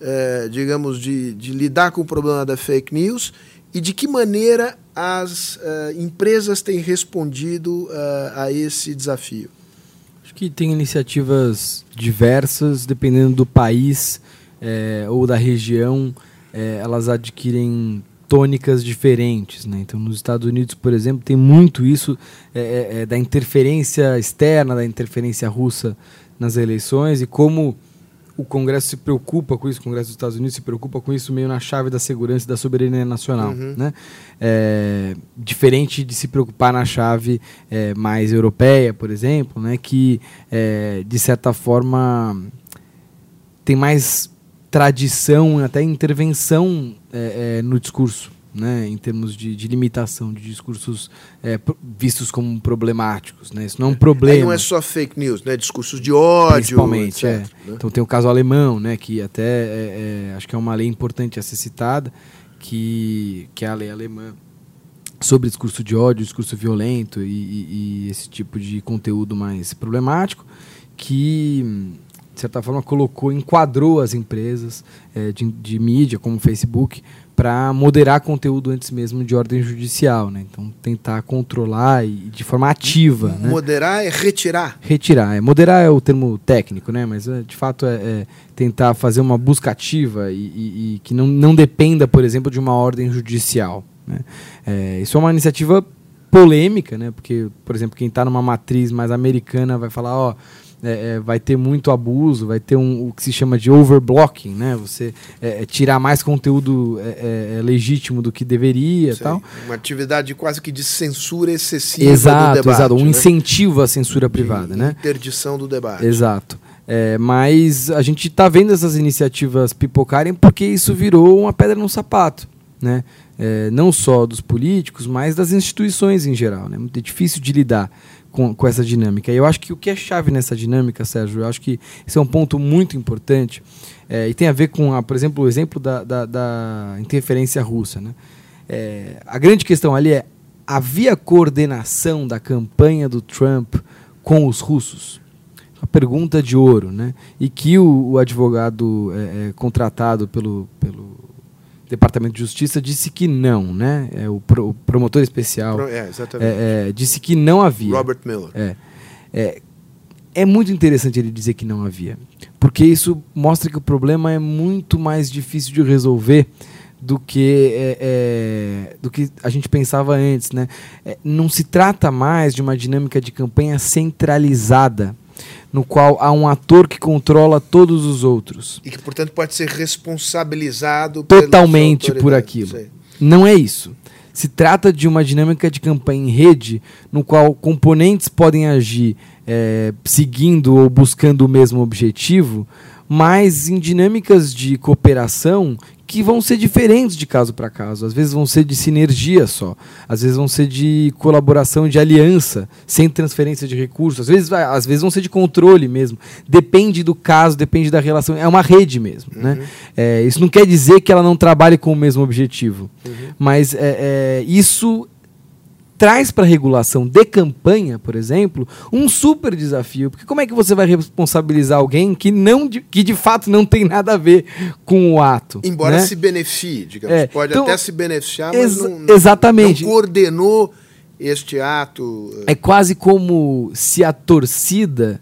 é, digamos, de, de lidar com o problema da fake news e de que maneira as uh, empresas têm respondido uh, a esse desafio? Acho que tem iniciativas diversas, dependendo do país é, ou da região, é, elas adquirem tônicas diferentes. Né? Então, nos Estados Unidos, por exemplo, tem muito isso é, da interferência externa, da interferência russa nas eleições e como o Congresso se preocupa com isso, o Congresso dos Estados Unidos se preocupa com isso meio na chave da segurança e da soberania nacional. Uhum. Né? É, diferente de se preocupar na chave é, mais europeia, por exemplo, né? que é, de certa forma tem mais tradição, até intervenção é, é, no discurso né, em termos de, de limitação de discursos é, vistos como problemáticos. Né? Isso não é um problema. Aí não é só fake news, né? discursos de ódio. Principalmente, etc, é. Né? Então tem o caso alemão, né, que até é, é, acho que é uma lei importante a ser citada, que, que é a lei alemã sobre discurso de ódio, discurso violento e, e, e esse tipo de conteúdo mais problemático, que de certa forma colocou, enquadrou as empresas é, de, de mídia como o Facebook para moderar conteúdo antes mesmo de ordem judicial, né? Então tentar controlar e de forma ativa, né? Moderar é retirar. Retirar, é moderar é o termo técnico, né? Mas é, de fato é, é, tentar fazer uma busca ativa e, e, e, que não, não dependa, por exemplo, de uma ordem judicial. Né? É, isso é uma iniciativa polêmica, né? Porque, por exemplo, quem está numa matriz mais americana vai falar, ó, é, é, vai ter muito abuso, vai ter um, o que se chama de overblocking, né? Você é, é tirar mais conteúdo é, é, legítimo do que deveria Sei, tal. Uma atividade quase que de censura excessiva exato, do debate. Exato, um né? incentivo à censura privada, de né? Interdição do debate. Exato. É, mas a gente está vendo essas iniciativas pipocarem porque isso virou uma pedra no sapato. Né? Não só dos políticos, mas das instituições em geral. Né? Muito difícil de lidar com, com essa dinâmica. E eu acho que o que é chave nessa dinâmica, Sérgio, eu acho que esse é um ponto muito importante é, e tem a ver com, a, por exemplo, o exemplo da, da, da interferência russa. Né? É, a grande questão ali é: havia coordenação da campanha do Trump com os russos? Uma pergunta de ouro, né? E que o, o advogado é, é contratado pelo, pelo Departamento de Justiça disse que não, né? É, o, pro, o promotor especial Pro, é, é, é, disse que não havia. Robert Miller. É, é, é muito interessante ele dizer que não havia, porque isso mostra que o problema é muito mais difícil de resolver do que é, é, do que a gente pensava antes, né? É, não se trata mais de uma dinâmica de campanha centralizada no qual há um ator que controla todos os outros. E que, portanto, pode ser responsabilizado totalmente por aquilo. Não é isso. Se trata de uma dinâmica de campanha em rede, no qual componentes podem agir é, seguindo ou buscando o mesmo objetivo, mas em dinâmicas de cooperação que vão ser diferentes de caso para caso. Às vezes vão ser de sinergia só, às vezes vão ser de colaboração, de aliança, sem transferência de recursos, às vezes, às vezes vão ser de controle mesmo. Depende do caso, depende da relação. É uma rede mesmo. Né? Uhum. Né? É, isso não quer dizer que ela não trabalhe com o mesmo objetivo, uhum. mas é, é, isso traz para a regulação de campanha, por exemplo, um super desafio. Porque como é que você vai responsabilizar alguém que, não, que de fato não tem nada a ver com o ato? Embora né? se beneficie, digamos. É, pode então, até se beneficiar, mas ex não, exatamente. não coordenou este ato. É quase como se a torcida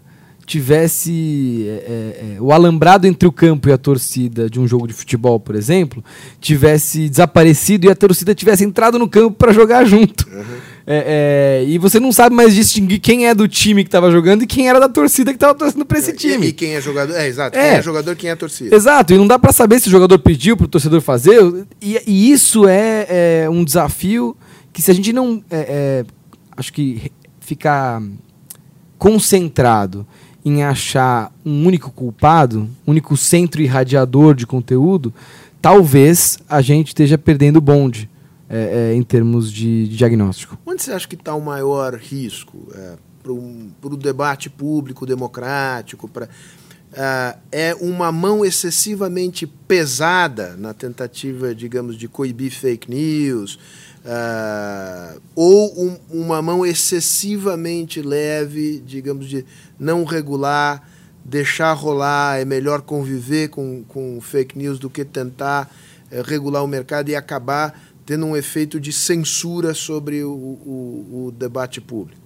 tivesse é, é, o alambrado entre o campo e a torcida de um jogo de futebol, por exemplo, tivesse desaparecido e a torcida tivesse entrado no campo para jogar junto. Uhum. É, é, e você não sabe mais distinguir quem é do time que estava jogando e quem era da torcida que estava torcendo para esse time. E, e, quem é jogador? É, exato. Quem é jogador quem é torcida. Exato. E não dá para saber se o jogador pediu para o torcedor fazer. E, e isso é, um desafio que se a gente não, acho que ficar concentrado em achar um único culpado, único centro irradiador de conteúdo, talvez a gente esteja perdendo o bonde é, é, em termos de, de, diagnóstico. Onde você acha que está o maior risco é, para o debate público democrático? Pra, uh, é uma mão excessivamente pesada na tentativa, digamos, de coibir fake news, uh, ou um, uma mão excessivamente leve, digamos, de não regular, deixar rolar, é melhor conviver com, com fake news do que tentar uh, regular o mercado e acabar tendo um efeito de censura sobre o, o, o debate público?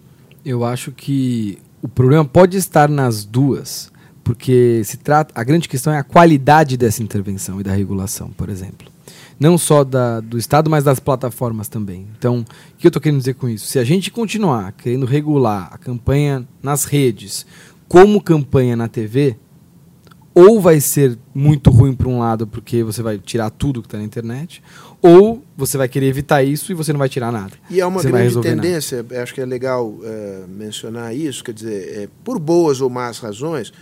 Eu acho que o problema pode estar nas duas, porque se trata a grande questão é a qualidade dessa intervenção e da regulação, por exemplo não só da, do Estado, mas das plataformas também. Então, o que eu estou querendo dizer com isso? Se a gente continuar querendo regular a campanha nas redes como campanha na TV, ou vai ser muito ruim para um lado porque você vai tirar tudo que está na internet, ou você vai querer evitar isso e você não vai tirar nada. E é uma grande tendência, acho que é legal é, mencionar isso, quer dizer, é, por boas ou más razões,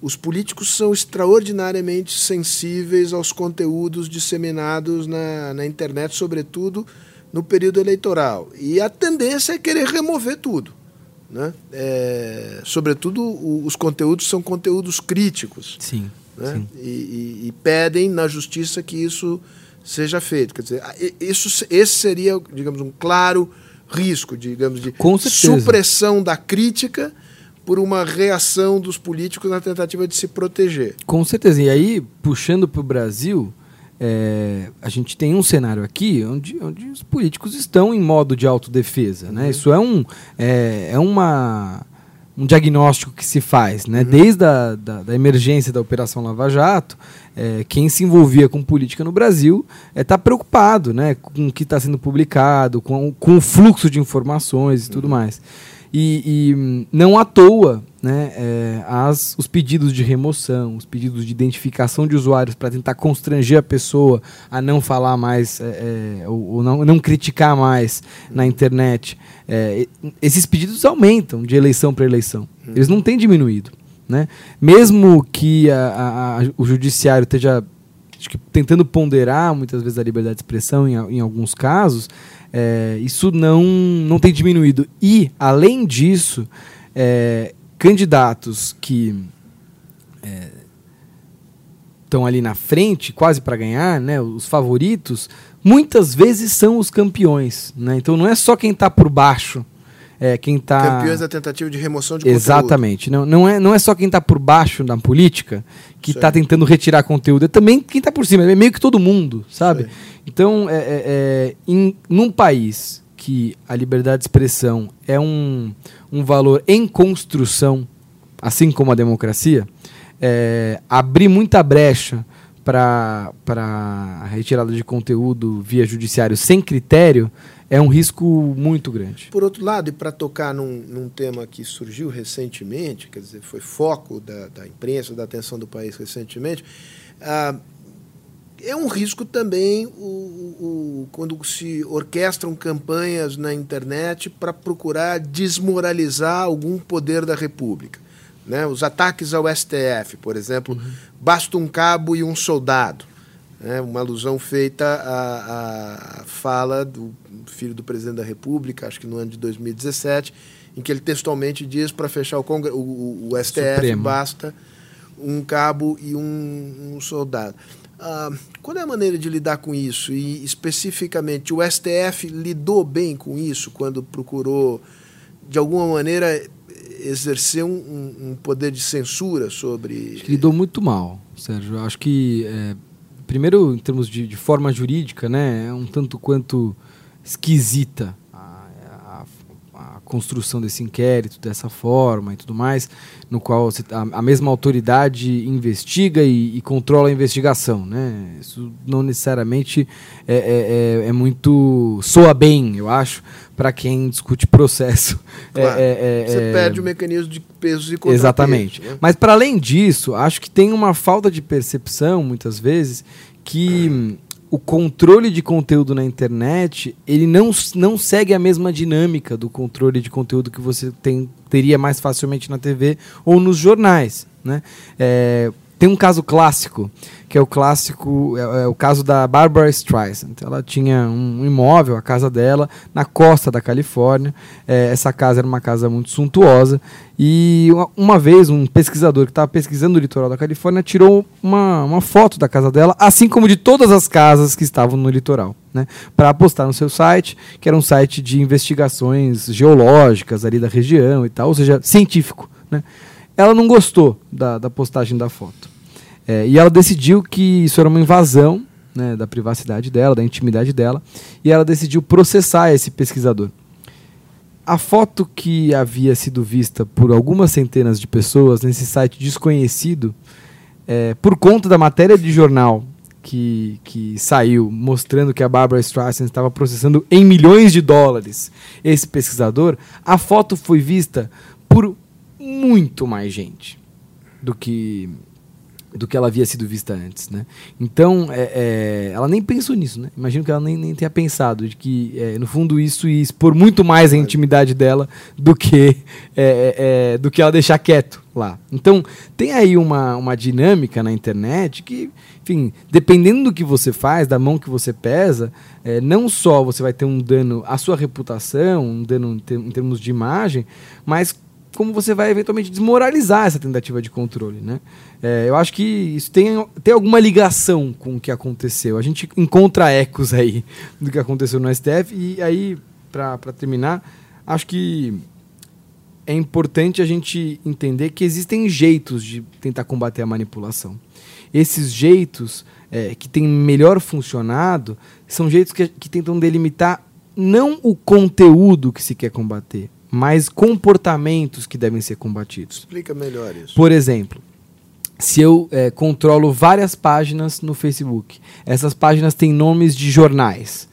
os políticos são extraordinariamente sensíveis aos conteúdos disseminados na, na internet, sobretudo no período eleitoral. E a tendência é querer remover tudo. Né? É, sobretudo, o, os conteúdos são conteúdos críticos. Sim. Né? sim. E, e, e, pedem na justiça que isso seja feito. Quer dizer, isso, esse seria, digamos, um claro risco, digamos, de supressão da crítica por uma reação dos políticos na tentativa de se proteger. Com certeza. E aí, puxando para o Brasil, é, a gente tem um cenário aqui onde, onde os políticos estão em modo de autodefesa. Né? Uhum. Isso é, um, é, é uma, um diagnóstico que se faz. Né? Uhum. Desde a da, da, emergência da Operação Lava Jato, é, quem se envolvia com política no Brasil está é, tá preocupado né? com o que está sendo publicado, com, com o fluxo de informações e tudo uhum. mais. E, e não à toa, né, é, as, os pedidos de remoção, os pedidos de identificação de usuários para tentar constranger a pessoa a não falar mais é, é, ou, ou não, não, criticar mais na internet, é, esses pedidos aumentam de eleição para eleição. Uhum. Eles não têm diminuído. Né? Mesmo que a, a, a, o judiciário esteja tentando ponderar muitas vezes a liberdade de expressão em, em alguns casos, é, isso não, não tem diminuído. E, além disso, é, candidatos que estão é, ali na frente, quase para ganhar, né, os favoritos, muitas vezes são os campeões. Né? Então não é só quem está por baixo. É, quem está campeões da tentativa de remoção de exatamente. Conteúdo. não, não é não é só quem está por baixo da política que está tentando retirar conteúdo é também quem está por cima é meio que todo mundo sabe? Então é, é, é, em num país que a liberdade de expressão é um, um valor em construção assim como a democracia é, abrir muita brecha para retirada de conteúdo via judiciário sem critério é um risco muito grande. Por outro lado, e para tocar num, num, tema que surgiu recentemente, quer dizer, foi foco da, da imprensa, da atenção do país recentemente, ah, é um risco também o, o, quando se orquestram campanhas na internet para procurar desmoralizar algum poder da República. Né? Os ataques ao STF, por exemplo, uhum. basta um cabo e um soldado. Né? Uma alusão feita à, à fala do filho do presidente da República, acho que no ano de 2017, em que ele textualmente diz para fechar o, Congre o, o, o STF Supremo. basta um cabo e um, um soldado. Ah, qual é a maneira de lidar com isso? E especificamente, o STF lidou bem com isso quando procurou, de alguma maneira, exercer um, um, poder de censura sobre. Acho que lidou muito mal, Sérgio. Acho que, é, primeiro, em termos de, de, forma jurídica, né, é um tanto quanto esquisita a, a, a, construção desse inquérito dessa forma e tudo mais, no qual a, a mesma autoridade investiga e, e, controla a investigação. Né? Isso não necessariamente é, é, é, é muito. soa bem, eu acho para quem discute processo. É, claro. É, é, Você é... perde o mecanismo de pesos e contra Exatamente. Né? Mas para além disso, acho que tem uma falta de percepção, muitas vezes, que o controle de conteúdo na internet ele não, não segue a mesma dinâmica do controle de conteúdo que você tem, teria mais facilmente na TV ou nos jornais. Né? Tem um caso clássico, que é o clássico, é, é, o caso da Barbara Streisand. Ela tinha um imóvel, a casa dela, na costa da Califórnia. É, essa casa era uma casa muito suntuosa. E uma, uma vez, um pesquisador que estava pesquisando o litoral da Califórnia tirou uma, uma foto da casa dela, assim como de todas as casas que estavam no litoral. Né, para postar no seu site, que era um site de investigações geológicas ali da região e tal, ou seja, científico. Né? Ela não gostou da, da postagem da foto. É, e ela decidiu que isso era uma invasão né, da privacidade dela, da intimidade dela, e ela decidiu processar esse pesquisador. A foto que havia sido vista por algumas centenas de pessoas nesse site desconhecido, é, por conta da matéria de jornal que, que saiu mostrando que a Barbara Streisand estava processando em milhões de dólares esse pesquisador, a foto foi vista por muito mais gente do que do que ela havia sido vista antes, né? Então, é, é, ela nem pensou nisso, né? Imagino que ela nem, nem tenha pensado de que, é, no fundo, isso ia expor muito mais a intimidade dela do que, é, é, é, do que ela deixar quieto lá. Então, tem aí uma, uma dinâmica na internet que, enfim, dependendo do que você faz, da mão que você pesa, não só você vai ter um dano à sua reputação, um dano em termos de imagem, mas como você vai eventualmente desmoralizar essa tentativa de controle, né? É, eu acho que isso tem, tem alguma ligação com o que aconteceu. A gente encontra ecos aí do que aconteceu no STF e aí, para terminar, acho que é importante a gente entender que existem jeitos de tentar combater a manipulação. Esses jeitos é, que têm melhor funcionado são jeitos que, que tentam delimitar não o conteúdo que se quer combater, mas comportamentos que devem ser combatidos. Explica melhor isso. Por exemplo, se eu é, controlo várias páginas no Facebook, essas páginas têm nomes de jornais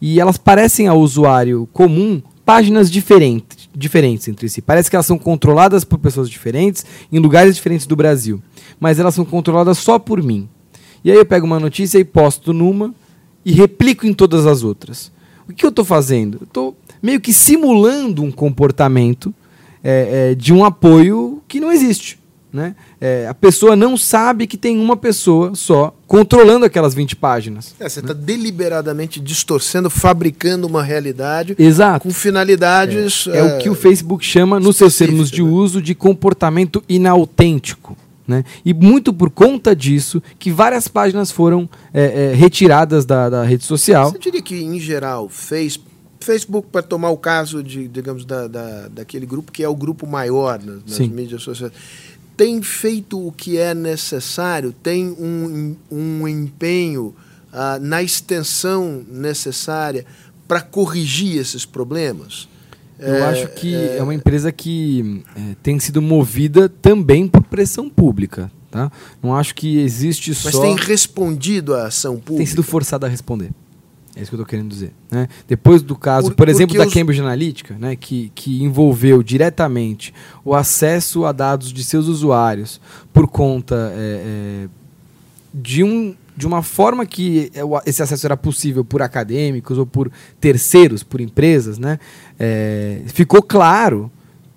e elas parecem ao usuário comum páginas diferentes, diferentes entre si. Parece que elas são controladas por pessoas diferentes em lugares diferentes do Brasil, mas elas são controladas só por mim. E aí eu pego uma notícia e posto numa e replico em todas as outras. O que eu estou fazendo? Eu estou meio que simulando um comportamento é, é, de um apoio que não existe. né? É, a pessoa não sabe que tem uma pessoa só controlando aquelas 20 páginas. É, você está né? deliberadamente distorcendo, fabricando uma realidade Exato. com finalidades. É, é o que o Facebook chama, nos seus termos de né? uso, de comportamento inautêntico. Né? E muito por conta disso que várias páginas foram é, é, retiradas da, da, rede social. Você diria que, em geral, fez Facebook, para tomar o caso de, digamos, da, da, daquele grupo que é o grupo maior nas, nas mídias sociais, tem feito o que é necessário, tem um, um empenho uh, na extensão necessária para corrigir esses problemas? Eu é, acho que é, é, uma empresa que é, tem sido movida também por pressão pública. Tá? Não acho que existe Mas só. Mas tem respondido à ação pública? Tem sido forçada a responder. É isso que eu estou querendo dizer. Né? Depois do caso, por, por exemplo, da os... Cambridge Analytica, né, que, que envolveu diretamente o acesso a dados de seus usuários por conta é, é, de, um, de uma forma que esse acesso era possível por acadêmicos ou por terceiros, por empresas, né, é, ficou claro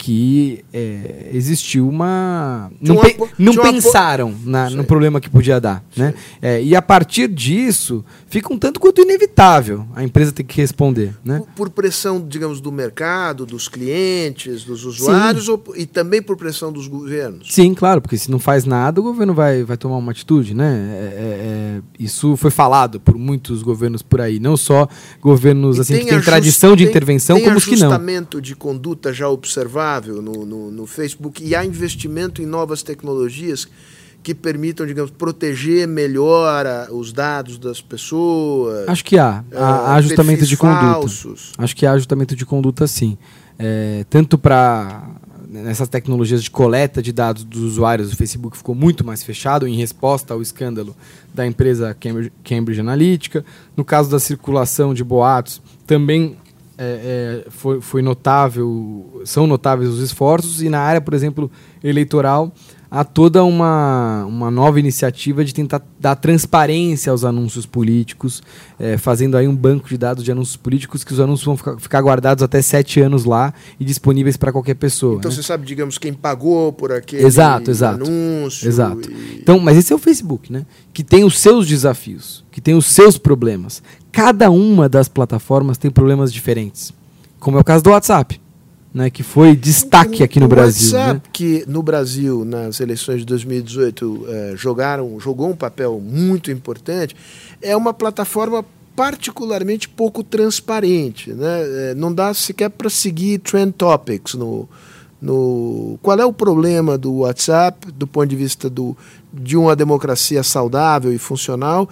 que é, existiu uma. Não, pe não pensaram na, no problema que podia dar. Né? É, e a partir disso, fica um tanto quanto inevitável a empresa ter que responder. Né? Por, por pressão, digamos, do mercado, dos clientes, dos usuários, ou, e também por pressão dos governos? Sim, claro, porque se não faz nada, o governo vai, vai tomar uma atitude. Né? É, é, é isso foi falado por muitos governos por aí, não só governos assim, que têm tradição de tem, intervenção, tem como os que não. ajustamento de conduta já observado no, no, no Facebook e há investimento em novas tecnologias que permitam, digamos, proteger melhor a, os dados das pessoas. Acho que há. Há, há ah, ajustamento de falsos. conduta. Acho que há ajustamento de conduta, sim. É, tanto para nessas tecnologias de coleta de dados dos usuários, o Facebook ficou muito mais fechado em resposta ao escândalo da empresa Cambridge, Cambridge Analytica. No caso da circulação de boatos, também é, é, foi, foi notável, são notáveis os esforços, e na área, por exemplo, eleitoral, há toda uma, uma nova iniciativa de tentar dar transparência aos anúncios políticos, é, fazendo aí um banco de dados de anúncios políticos que os anúncios vão ficar, ficar guardados até sete anos lá e disponíveis para qualquer pessoa. Então né? você sabe, digamos, quem pagou por aquele exato, exato, anúncio. Exato. E... Então, mas esse é o Facebook, né? Que tem os seus desafios, que tem os seus problemas. Cada uma das plataformas tem problemas diferentes. Como é o caso do WhatsApp né, que foi destaque aqui no o Brasil. WhatsApp, né? que no Brasil, nas eleições de 2018, eh, jogaram, jogou um papel muito importante, é uma plataforma particularmente pouco transparente. Né? Eh, não dá sequer para seguir trend topics no, no. Qual é o problema do WhatsApp do ponto de vista do, de uma democracia saudável e funcional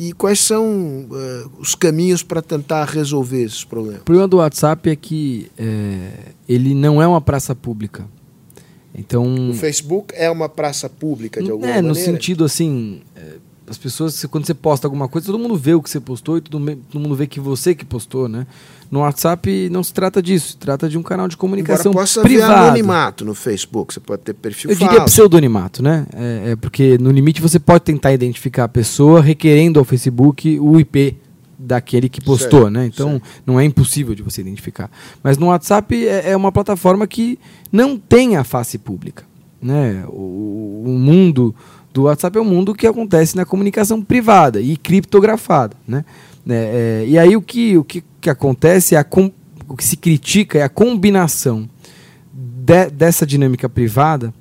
e quais são uh, os caminhos para tentar resolver esses problemas? O problema do WhatsApp é que é, ele não é uma praça pública. Então, o Facebook é uma praça pública de alguma é, maneira? no sentido assim, é, as pessoas, quando você posta alguma coisa, todo mundo vê o que você postou e todo, todo mundo vê que você que postou, né? No WhatsApp não se trata disso, se trata de um canal de comunicação Embora possa privado. Haver anonimato no Facebook, você pode ter perfil Eu falso. diria pseudonimato, né? É, é, porque no limite você pode tentar identificar a pessoa requerendo ao Facebook o IP daquele que postou, certo, né? Então certo. não é impossível de você identificar. Mas no WhatsApp é, é uma plataforma que não tem a face pública, né? O, o mundo do WhatsApp é um mundo que acontece na comunicação privada e criptografada, né? É, é, e aí o que, o que, que acontece é a com, o que se critica é a combinação de, dessa dinâmica privada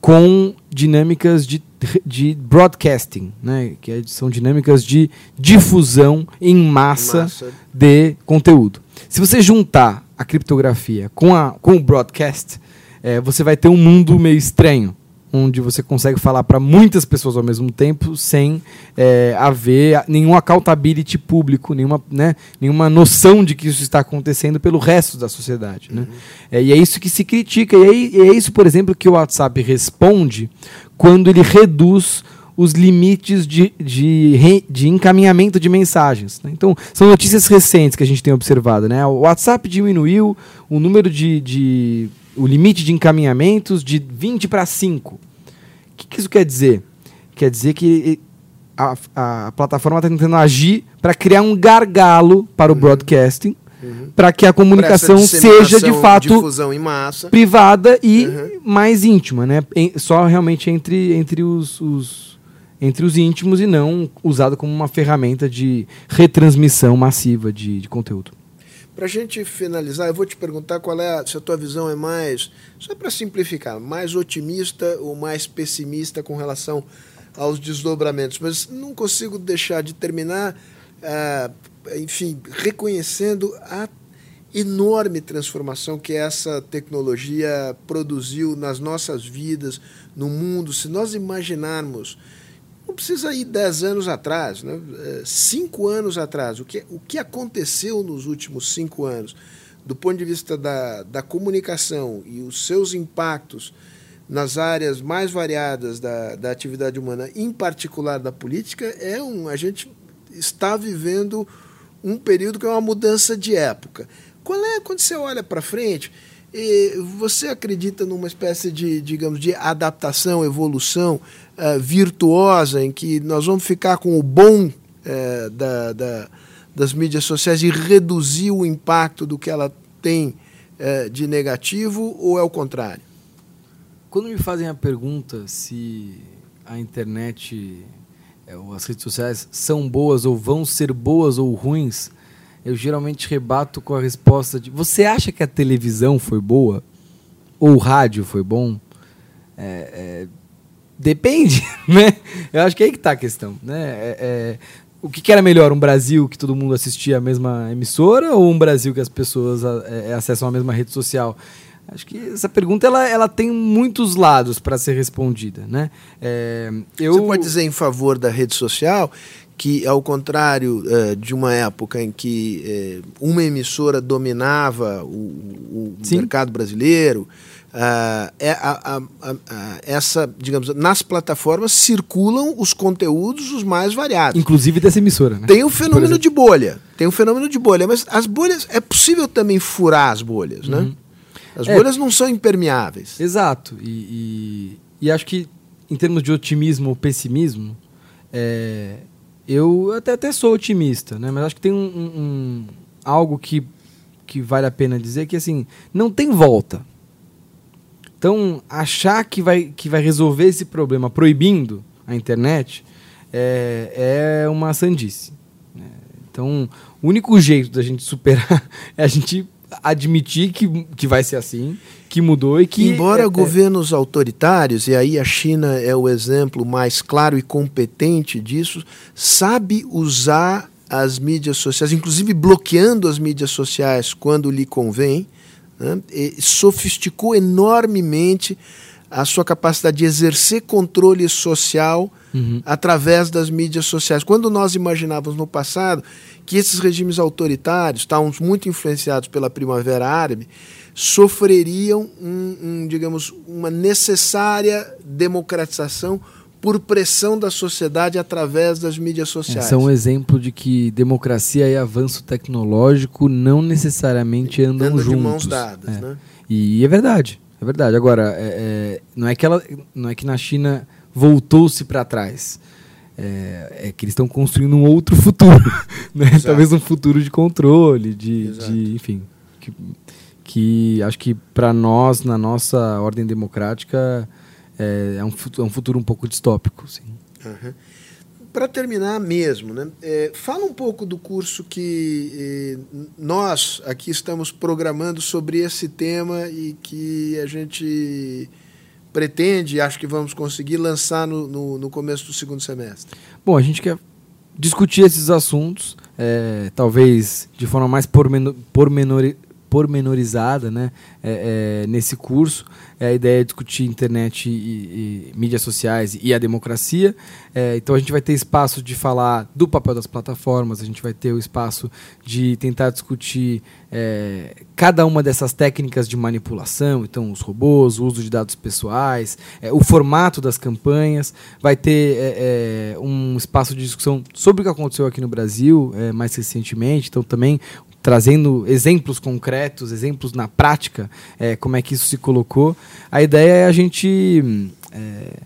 com dinâmicas de, de broadcasting, né? que é, são dinâmicas de difusão em massa, massa, de conteúdo. Se você juntar a criptografia com, a, com o broadcast, é, você vai ter um mundo meio estranho onde você consegue falar para muitas pessoas ao mesmo tempo sem é, haver nenhum accountability público, nenhuma, né, nenhuma noção de que isso está acontecendo pelo resto da sociedade. Né? Uhum. É, e é isso que se critica. E é, é isso, por exemplo, que o WhatsApp responde quando ele reduz os limites de, de, de encaminhamento de mensagens. Né? Então, são notícias recentes que a gente tem observado. Né? O WhatsApp diminuiu o número de, de o limite de encaminhamentos de 20 para 5. O que, que, isso quer dizer? Quer dizer que a, a plataforma está tentando agir para criar um gargalo para o uhum. broadcasting, uhum. para que a comunicação seja de fato privada e uhum. mais íntima, né? Só realmente entre, entre os, os, entre os íntimos e não usado como uma ferramenta de retransmissão massiva de, de conteúdo. Para a gente finalizar, eu vou te perguntar qual é a, se a tua visão é mais, só para simplificar, mais otimista ou mais pessimista com relação aos desdobramentos. Mas não consigo deixar de terminar, ah, enfim, reconhecendo a enorme transformação que essa tecnologia produziu nas nossas vidas, no mundo. Se nós imaginarmos não precisa ir dez anos atrás, né? É, cinco anos atrás. O que, o que aconteceu nos últimos cinco anos, do ponto de vista da, da comunicação e os seus impactos nas áreas mais variadas da, da atividade humana, em particular da política, é um. A gente está vivendo um período que é uma mudança de época. Qual é quando você olha para frente? E você acredita numa espécie de, digamos, de adaptação, evolução uh, virtuosa em que nós vamos ficar com o bom uh, da, da, das mídias sociais e reduzir o impacto do que ela tem uh, de negativo ou é o contrário? Quando me fazem a pergunta se a internet ou as redes sociais são boas ou vão ser boas ou ruins, eu geralmente rebato com a resposta de: Você acha que a televisão foi boa? Ou o rádio foi bom? É, é, depende, né? Eu acho que é aí que está a questão. Né? É, é, o que, que, era melhor? Um Brasil que todo mundo assistia a mesma emissora ou um Brasil que as pessoas é, é, acessam a mesma rede social? Acho que essa pergunta ela, ela tem muitos lados para ser respondida, né? É, eu... Você pode dizer em favor da rede social que, ao contrário uh, de uma época em que uh, uma emissora dominava o, o mercado brasileiro, uh, é a, a, a, essa, digamos, nas plataformas circulam os conteúdos os mais variados. Inclusive dessa emissora. Né? Tem o fenômeno de bolha. Tem o fenômeno de bolha, mas as bolhas é possível também furar as bolhas, né? uhum. né? As é, bolhas não são impermeáveis. Exato. E, e, e, acho que em termos de otimismo ou pessimismo, é, eu até, até sou otimista, né? Mas acho que tem um, um, algo que, que vale a pena dizer que assim não tem volta. Então achar que vai, que vai resolver esse problema proibindo a internet é, é uma sandice. Né? Então o único jeito da gente superar é a gente admitir que, que vai ser assim, que mudou e que. Embora é, é, governos autoritários, e aí a China é o exemplo mais claro e competente disso, sabe usar as mídias sociais, inclusive bloqueando as mídias sociais quando lhe convém, né, sofisticou enormemente a sua capacidade de exercer controle social uhum. através das mídias sociais. Quando nós imaginávamos no passado que esses regimes autoritários, estavam muito influenciados pela Primavera Árabe, sofreriam, um, um, digamos, uma necessária democratização por pressão da sociedade através das mídias sociais. É, um exemplo de que democracia e avanço tecnológico não necessariamente andam Anda juntos. de mãos dadas, é. né? E é verdade, é verdade. Agora, é, é, não, é que ela, não é que na China voltou-se para trás é, é que eles estão construindo um outro futuro, né? talvez um futuro de controle, de, de enfim, que, que, acho que para nós na nossa ordem democrática é, é, um, futuro, é um futuro um pouco distópico, sim. Uhum. Para terminar mesmo, né? É, fala um pouco do curso que eh, nós aqui estamos programando sobre esse tema e que a gente pretende, acho que vamos conseguir lançar no, no, no começo do segundo semestre? Bom, a gente quer discutir esses assuntos, é, talvez de forma mais pormenor, pormenor, pormenorizada né, é, é, nesse curso. É a ideia é discutir internet e, e mídias sociais e a democracia. É, então a gente vai ter espaço de falar do papel das plataformas, a gente vai ter o espaço de tentar discutir é, cada uma dessas técnicas de manipulação, então os robôs, o uso de dados pessoais, é, o formato das campanhas. Vai ter é, um espaço de discussão sobre o que aconteceu aqui no Brasil mais recentemente, então também trazendo exemplos concretos, exemplos na prática, é, como é que isso se colocou. A ideia é a gente é,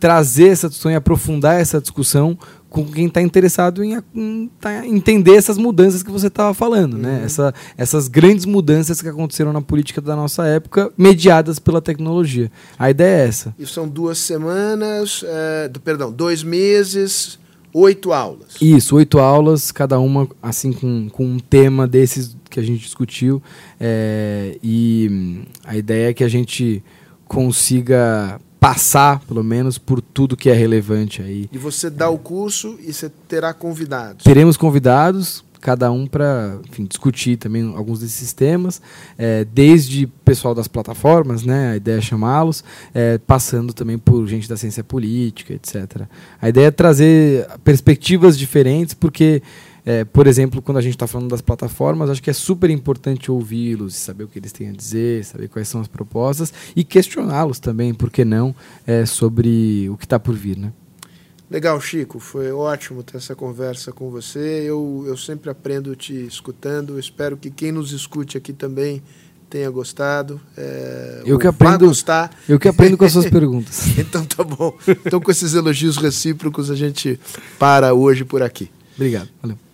trazer essa discussão e aprofundar essa discussão com quem está interessado em, em tá, entender essas mudanças que você estava falando, né? uhum. né? Essa, essas grandes mudanças que aconteceram na política da nossa época, mediadas pela tecnologia. A ideia é essa. E são duas semanas, é, perdão, dois meses, oito aulas. Isso, oito aulas, cada uma assim com, com um tema desses que a gente discutiu. É, e hum, a ideia é que a gente consiga passar, pelo menos, por tudo que é relevante aí. E você dá o curso e você terá convidados. Teremos convidados, cada um para discutir também alguns desses temas, é, desde pessoal das plataformas, né, a ideia é chamá-los, é, passando também por gente da ciência política, etc. A ideia é trazer perspectivas diferentes, porque é, por exemplo, quando a gente está falando das plataformas, acho que é super importante ouvi-los, saber o que eles têm a dizer, saber quais são as propostas e questioná-los também, por que não, é, sobre o que está por vir. Né? Legal, Chico. Foi ótimo ter essa conversa com você. Eu, eu sempre aprendo te escutando. Espero que quem nos escute aqui também tenha gostado. É, eu que aprendo, gostar. Eu que aprendo com as suas perguntas. então tá bom. Então com esses elogios recíprocos a gente para hoje por aqui. Obrigado. Valeu.